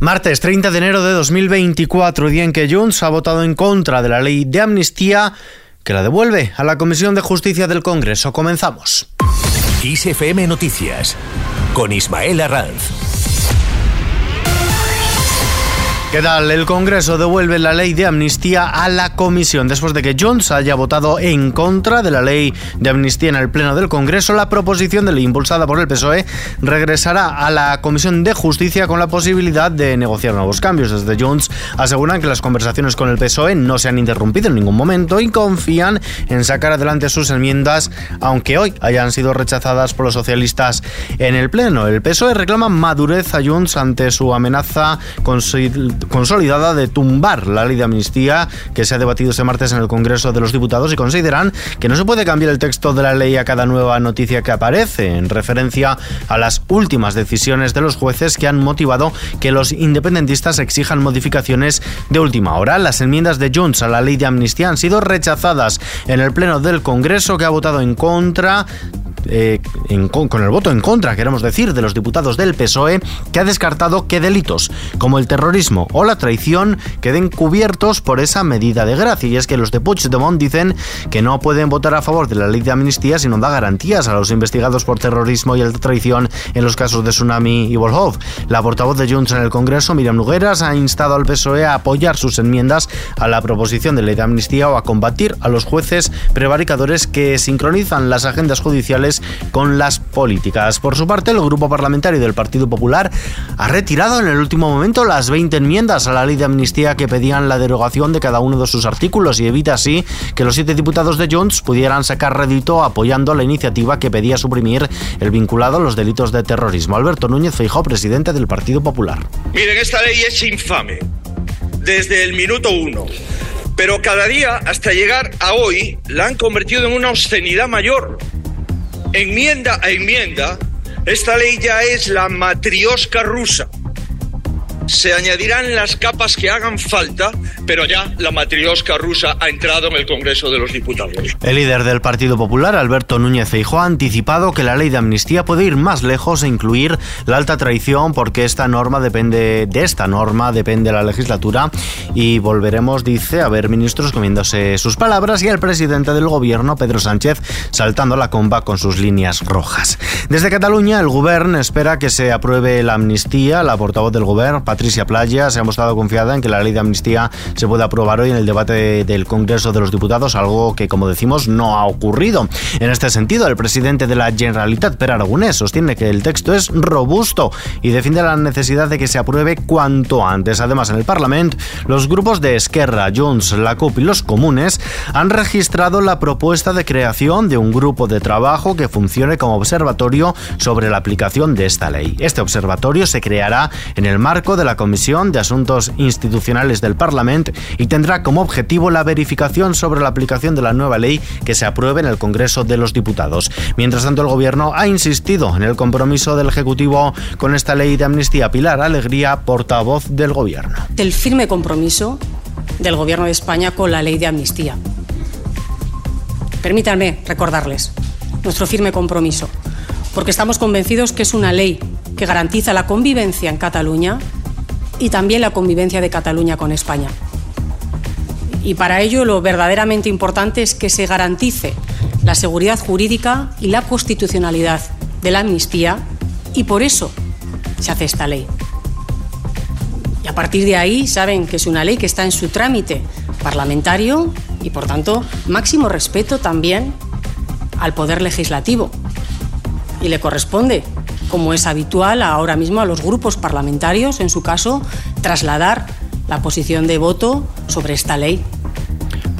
Martes 30 de enero de 2024, día en que Junts ha votado en contra de la ley de amnistía que la devuelve a la Comisión de Justicia del Congreso. Comenzamos. Noticias con Ismael Arranz. ¿Qué tal? El Congreso devuelve la ley de amnistía a la Comisión. Después de que Jones haya votado en contra de la ley de amnistía en el Pleno del Congreso, la proposición de ley impulsada por el PSOE regresará a la Comisión de Justicia con la posibilidad de negociar nuevos cambios. Desde Jones aseguran que las conversaciones con el PSOE no se han interrumpido en ningún momento y confían en sacar adelante sus enmiendas, aunque hoy hayan sido rechazadas por los socialistas en el Pleno. El PSOE reclama madurez a Jones ante su amenaza con consolidada de tumbar la ley de amnistía que se ha debatido este martes en el Congreso de los Diputados y consideran que no se puede cambiar el texto de la ley a cada nueva noticia que aparece, en referencia a las últimas decisiones de los jueces que han motivado que los independentistas exijan modificaciones de última hora. Las enmiendas de Junts a la ley de amnistía han sido rechazadas en el Pleno del Congreso que ha votado en contra eh, con el voto en contra, queremos decir, de los diputados del PSOE, que ha descartado que delitos como el terrorismo o la traición queden cubiertos por esa medida de gracia. Y es que los de Puigdemont dicen que no pueden votar a favor de la ley de amnistía si no da garantías a los investigados por terrorismo y la traición en los casos de Tsunami y Volhov. La portavoz de Junts en el Congreso, Miriam Nugueras, ha instado al PSOE a apoyar sus enmiendas a la proposición de ley de amnistía o a combatir a los jueces prevaricadores que sincronizan las agendas judiciales con las políticas. Por su parte, el grupo parlamentario del Partido Popular ha retirado en el último momento las 20 enmiendas a la ley de amnistía que pedían la derogación de cada uno de sus artículos y evita así que los siete diputados de Junts pudieran sacar rédito apoyando la iniciativa que pedía suprimir el vinculado a los delitos de terrorismo. Alberto Núñez Feijó, presidente del Partido Popular. Miren, esta ley es infame desde el minuto uno. Pero cada día, hasta llegar a hoy, la han convertido en una obscenidad mayor enmienda a enmienda, esta ley ya es la matriosca rusa se añadirán las capas que hagan falta, pero ya la matriosca rusa ha entrado en el Congreso de los Diputados. El líder del Partido Popular, Alberto Núñez Feijóo, ha anticipado que la ley de amnistía puede ir más lejos e incluir la alta traición porque esta norma depende de esta norma depende la legislatura y volveremos, dice, a ver ministros comiéndose sus palabras y el presidente del gobierno, Pedro Sánchez, saltando la comba con sus líneas rojas. Desde Cataluña, el gobierno espera que se apruebe la amnistía. La portavoz del gobierno, Patricia Playa se ha mostrado confiada en que la ley de amnistía se pueda aprobar hoy en el debate del Congreso de los Diputados, algo que, como decimos, no ha ocurrido. En este sentido, el presidente de la Generalitat, Per Aragonés, sostiene que el texto es robusto y defiende la necesidad de que se apruebe cuanto antes. Además, en el Parlamento, los grupos de Esquerra, Junts, la CUP y los comunes han registrado la propuesta de creación de un grupo de trabajo que funcione como observatorio sobre la aplicación de esta ley. Este observatorio se creará en el marco de la la Comisión de Asuntos Institucionales del Parlamento y tendrá como objetivo la verificación sobre la aplicación de la nueva ley que se apruebe en el Congreso de los Diputados. Mientras tanto, el Gobierno ha insistido en el compromiso del Ejecutivo con esta ley de amnistía. Pilar Alegría, portavoz del Gobierno. El firme compromiso del Gobierno de España con la ley de amnistía. Permítanme recordarles nuestro firme compromiso, porque estamos convencidos que es una ley que garantiza la convivencia en Cataluña y también la convivencia de Cataluña con España. Y para ello lo verdaderamente importante es que se garantice la seguridad jurídica y la constitucionalidad de la amnistía y por eso se hace esta ley. Y a partir de ahí saben que es una ley que está en su trámite parlamentario y por tanto máximo respeto también al poder legislativo. Y le corresponde como es habitual ahora mismo a los grupos parlamentarios, en su caso, trasladar la posición de voto sobre esta ley.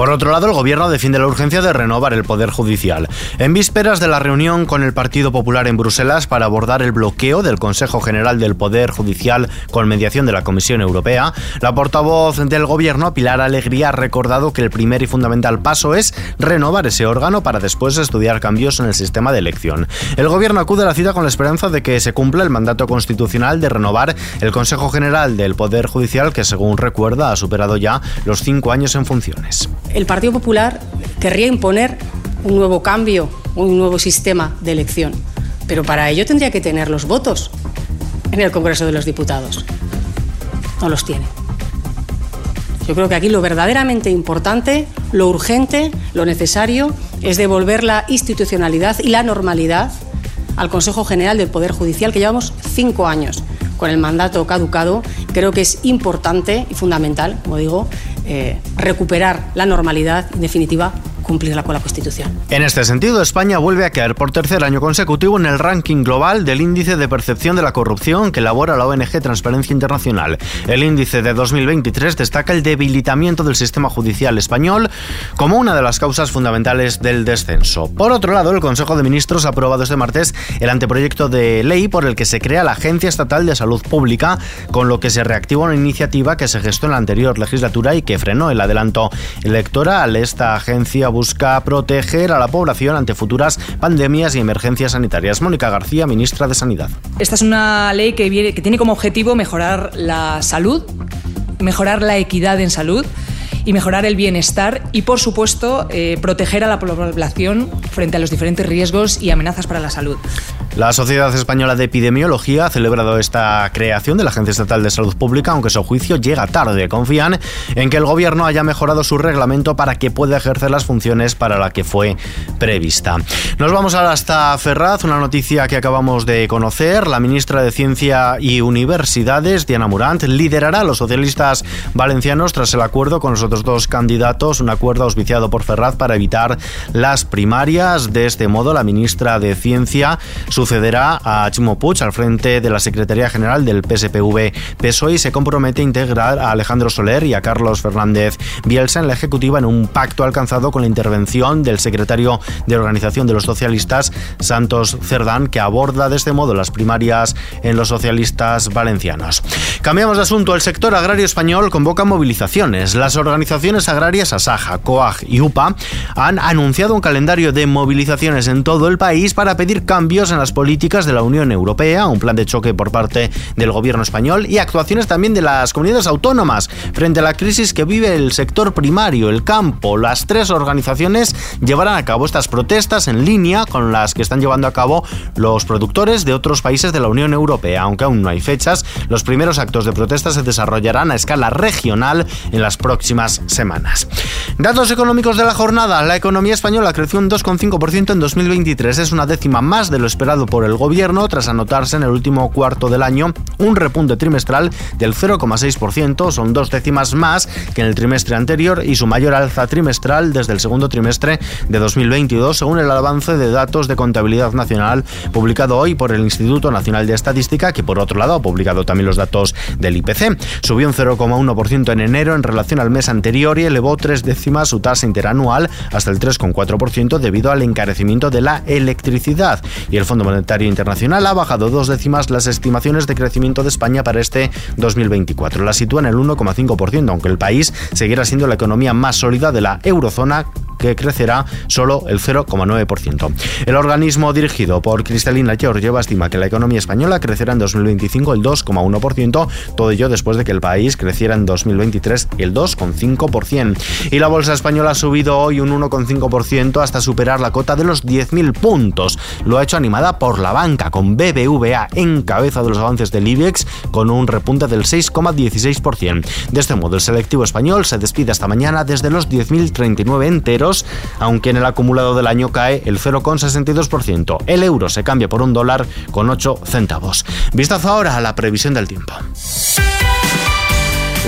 Por otro lado, el Gobierno defiende la urgencia de renovar el Poder Judicial. En vísperas de la reunión con el Partido Popular en Bruselas para abordar el bloqueo del Consejo General del Poder Judicial con mediación de la Comisión Europea, la portavoz del Gobierno, Pilar Alegría, ha recordado que el primer y fundamental paso es renovar ese órgano para después estudiar cambios en el sistema de elección. El Gobierno acude a la cita con la esperanza de que se cumpla el mandato constitucional de renovar el Consejo General del Poder Judicial, que según recuerda ha superado ya los cinco años en funciones el Partido Popular querría imponer un nuevo cambio, un nuevo sistema de elección, pero para ello tendría que tener los votos en el Congreso de los Diputados. no los tiene. Yo creo que aquí lo verdaderamente importante, lo urgente, lo necesario es devolver la institucionalidad y la normalidad al Consejo General del Poder Judicial, que llevamos cinco años con el mandato caducado. Creo que es importante y fundamental, como digo, eh, recuperar la normalidad, en definitiva, cumplirla con la Constitución. En este sentido, España vuelve a caer por tercer año consecutivo en el ranking global del índice de percepción de la corrupción que elabora la ONG Transparencia Internacional. El índice de 2023 destaca el debilitamiento del sistema judicial español como una de las causas fundamentales del descenso. Por otro lado, el Consejo de Ministros ha aprobado este martes el anteproyecto de ley por el que se crea la Agencia Estatal de Salud Pública, con lo que se reactiva una iniciativa que se gestó en la anterior legislatura y que frenó el adelanto electoral. Esta agencia busca proteger a la población ante futuras pandemias y emergencias sanitarias. Mónica García, ministra de Sanidad. Esta es una ley que tiene como objetivo mejorar la salud, mejorar la equidad en salud y mejorar el bienestar y, por supuesto, eh, proteger a la población frente a los diferentes riesgos y amenazas para la salud. La Sociedad Española de Epidemiología ha celebrado esta creación de la Agencia Estatal de Salud Pública, aunque su juicio llega tarde. Confían en que el Gobierno haya mejorado su reglamento para que pueda ejercer las funciones para la que fue prevista. Nos vamos ahora hasta Ferraz, una noticia que acabamos de conocer. La ministra de Ciencia y Universidades, Diana Murant, liderará a los socialistas valencianos tras el acuerdo con los otros dos candidatos, un acuerdo auspiciado por Ferraz para evitar las primarias. De este modo, la ministra de Ciencia sucederá a Chimo Puig al frente de la Secretaría General del PSPV PSOE y se compromete a integrar a Alejandro Soler y a Carlos Fernández Bielsa en la Ejecutiva en un pacto alcanzado con la intervención del secretario de Organización de los Socialistas, Santos Cerdán, que aborda de este modo las primarias en los socialistas valencianos. Cambiamos de asunto. El sector agrario español convoca movilizaciones. Las organizaciones agrarias Asaja, COAG y UPA han anunciado un calendario de movilizaciones en todo el país para pedir cambios en las políticas de la Unión Europea, un plan de choque por parte del gobierno español y actuaciones también de las comunidades autónomas frente a la crisis que vive el sector primario, el campo. Las tres organizaciones llevarán a cabo estas protestas en línea con las que están llevando a cabo los productores de otros países de la Unión Europea. Aunque aún no hay fechas, los primeros actos de protesta se desarrollarán a escala regional en las próximas semanas. Datos económicos de la jornada. La economía española creció un 2,5% en 2023. Es una décima más de lo esperado por el gobierno tras anotarse en el último cuarto del año un repunte trimestral del 0,6%, son dos décimas más que en el trimestre anterior y su mayor alza trimestral desde el segundo trimestre de 2022, según el avance de datos de contabilidad nacional publicado hoy por el Instituto Nacional de Estadística, que por otro lado ha publicado también los datos del IPC. Subió un 0,1% en enero en relación al mes anterior y elevó tres décimas su tasa interanual hasta el 3,4% debido al encarecimiento de la electricidad y el Fondo Monetario Internacional ha bajado dos décimas las estimaciones de crecimiento de España para este 2024. La sitúa en el 1,5%, aunque el país seguirá siendo la economía más sólida de la eurozona que crecerá solo el 0,9%. El organismo dirigido por Cristalina Georgieva estima que la economía española crecerá en 2025 el 2,1%, todo ello después de que el país creciera en 2023 el 2,5%. Y la bolsa española ha subido hoy un 1,5% hasta superar la cota de los 10.000 puntos. Lo ha hecho animada por la banca, con BBVA en cabeza de los avances del IBEX, con un repunte del 6,16%. De este modo, el selectivo español se despide hasta mañana desde los 10.039 enteros, aunque en el acumulado del año cae el 0,62%. El euro se cambia por un dólar con 8 centavos. Vistazo ahora a la previsión del tiempo.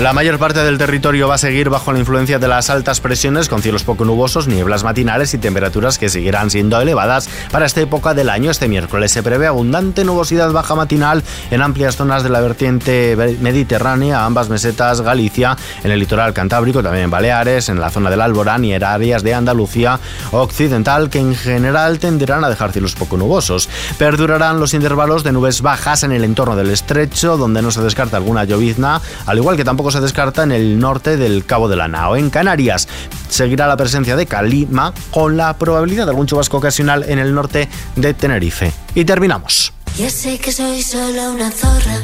La mayor parte del territorio va a seguir bajo la influencia de las altas presiones con cielos poco nubosos, nieblas matinales y temperaturas que seguirán siendo elevadas para esta época del año. Este miércoles se prevé abundante nubosidad baja matinal en amplias zonas de la vertiente mediterránea, ambas mesetas, Galicia, en el litoral cantábrico, también en Baleares, en la zona del Alborán y en áreas de Andalucía occidental que en general tenderán a dejar cielos poco nubosos. Perdurarán los intervalos de nubes bajas en el entorno del estrecho, donde no se descarta alguna llovizna, al igual que tampoco se descarta en el norte del Cabo de la Nao. En Canarias seguirá la presencia de calima con la probabilidad de algún chubasco ocasional en el norte de Tenerife. Y terminamos. Ya sé que soy solo una zorra,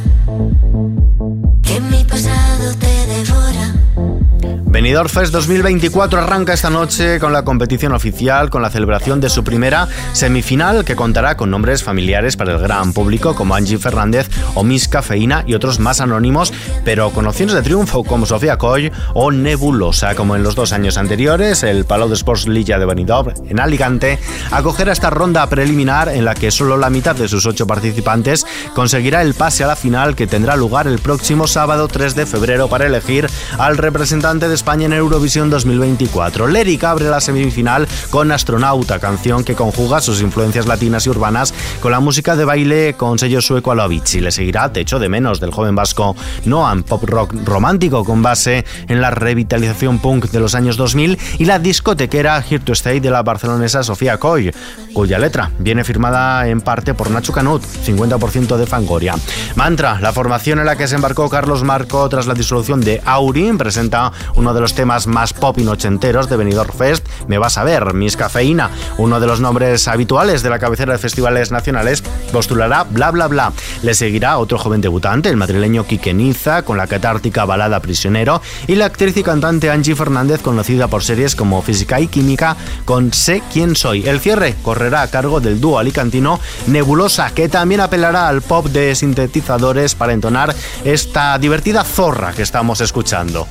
Benidorm Fest 2024 arranca esta noche con la competición oficial, con la celebración de su primera semifinal que contará con nombres familiares para el gran público como Angie Fernández o Miss Cafeína y otros más anónimos, pero con opciones de triunfo como Sofía Coy o Nebulosa, como en los dos años anteriores. El Palau de Sports Lilla de Benidorm en Alicante acogerá esta ronda preliminar en la que solo la mitad de sus ocho participantes conseguirá el pase a la final que tendrá lugar el próximo sábado 3 de febrero para elegir al representante de España en Eurovisión 2024. Leric abre la semifinal con Astronauta, canción que conjuga sus influencias latinas y urbanas con la música de baile con sello sueco a y le seguirá Techo de Menos del joven vasco Noam, pop rock romántico con base en la revitalización punk de los años 2000 y la discotequera Here to Stay de la barcelonesa Sofía Coy, cuya letra viene firmada en parte por Nacho Canut, 50% de Fangoria. Mantra, la formación en la que se embarcó Carlos Marco tras la disolución de Aurin, presenta uno de los temas más pop y nochenteros de Benidorm Fest, Me vas a ver, Miss Cafeína, uno de los nombres habituales de la cabecera de festivales nacionales, postulará Bla Bla Bla. Le seguirá otro joven debutante, el madrileño Quique Niza, con la catártica balada Prisionero, y la actriz y cantante Angie Fernández, conocida por series como Física y Química, con Sé quién soy. El cierre correrá a cargo del dúo alicantino Nebulosa, que también apelará al pop de sintetizadores para entonar esta divertida zorra que estamos escuchando.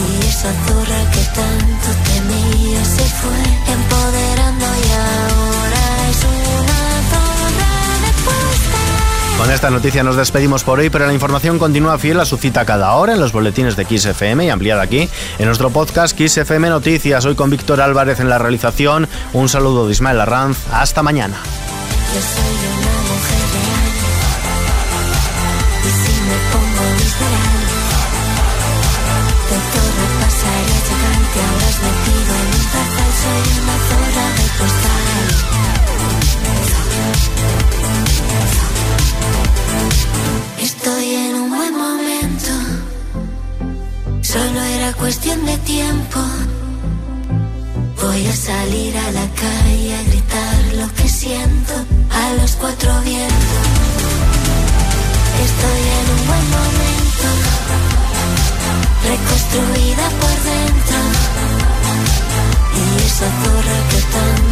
Y esa zorra que tanto temía se fue empoderando y ahora es una zorra de. Con esta noticia nos despedimos por hoy, pero la información continúa fiel a su cita cada hora en los boletines de Kiss FM y ampliada aquí en nuestro podcast Kiss FM Noticias. Hoy con Víctor Álvarez en la realización. Un saludo de Ismael Arranz. Hasta mañana. Yo soy siento a los cuatro vientos. Estoy en un buen momento, reconstruida por dentro. Y esa zorra que tanto